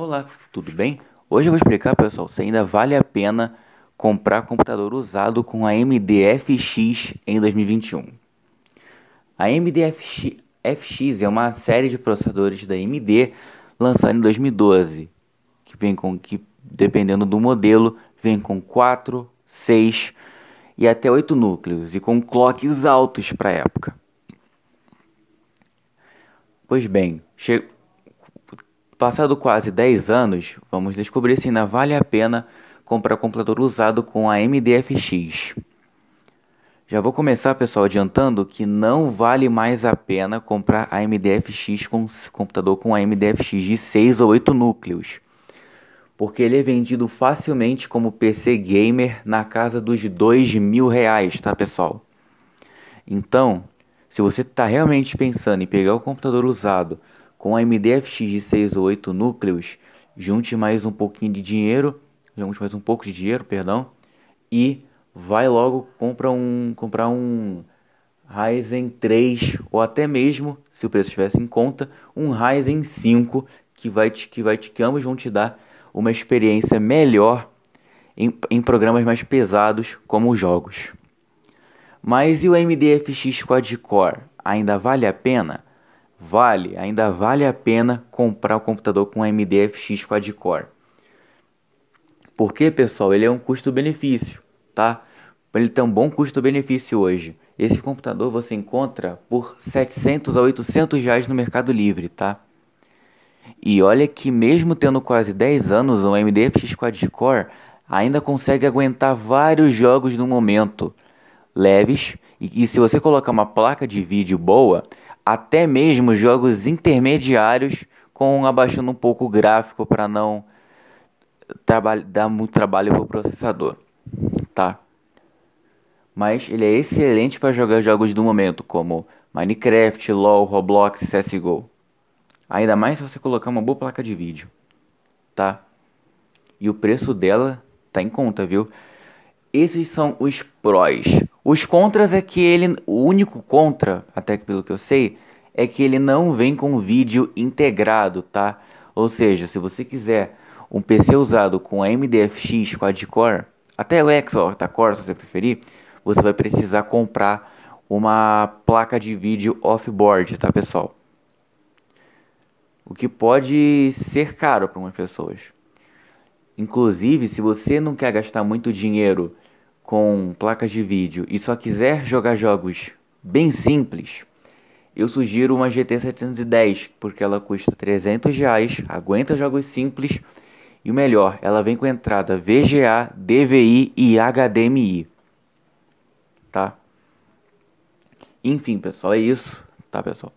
Olá, tudo bem? Hoje eu vou explicar, pessoal, se ainda vale a pena comprar computador usado com a AMD FX em 2021. A AMD FX, é uma série de processadores da AMD lançada em 2012, que vem com que dependendo do modelo, vem com 4, 6 e até 8 núcleos e com clocks altos para a época. Pois bem, che Passado quase 10 anos, vamos descobrir se ainda vale a pena comprar computador usado com a MDFX. Já vou começar, pessoal, adiantando que não vale mais a pena comprar a MDFX com computador com a MDFX de 6 ou 8 núcleos, porque ele é vendido facilmente como PC gamer na casa dos dois mil reais, tá, pessoal? Então, se você está realmente pensando em pegar o computador usado com a MDFX de 6 ou 8 núcleos, junte mais um pouquinho de dinheiro, junte mais um pouco de dinheiro, perdão, e vai logo comprar um comprar um Ryzen 3 ou até mesmo, se o preço estivesse em conta, um Ryzen 5 que vai te, que vai te, que ambos vão te dar uma experiência melhor em, em programas mais pesados como jogos. Mas e o AMD FX Quad Core? Ainda vale a pena? Vale, ainda vale a pena comprar o computador com AMD FX quad-core. Porque, pessoal, ele é um custo-benefício, tá? Ele tem um bom custo-benefício hoje. Esse computador você encontra por 700 a 800 reais no Mercado Livre, tá? E olha que mesmo tendo quase 10 anos, o AMD FX quad-core ainda consegue aguentar vários jogos no momento leves. E, e se você colocar uma placa de vídeo boa, até mesmo jogos intermediários com abaixando um pouco o gráfico para não dar muito trabalho para o processador, tá? Mas ele é excelente para jogar jogos do momento como Minecraft, LoL, Roblox, CS:GO. Ainda mais se você colocar uma boa placa de vídeo, tá? E o preço dela tá em conta, viu? Esses são os prós. Os contras é que ele, o único contra, até pelo que eu sei, é que ele não vem com vídeo integrado, tá? Ou seja, se você quiser um PC usado com AMD FX quad-core, até o X octa-core, se você preferir, você vai precisar comprar uma placa de vídeo off-board, tá, pessoal? O que pode ser caro para algumas pessoas. Inclusive, se você não quer gastar muito dinheiro com placas de vídeo e só quiser jogar jogos bem simples, eu sugiro uma GT 710 porque ela custa 300 reais, aguenta jogos simples e o melhor, ela vem com entrada VGA, DVI e HDMI, tá? Enfim, pessoal, é isso, tá, pessoal?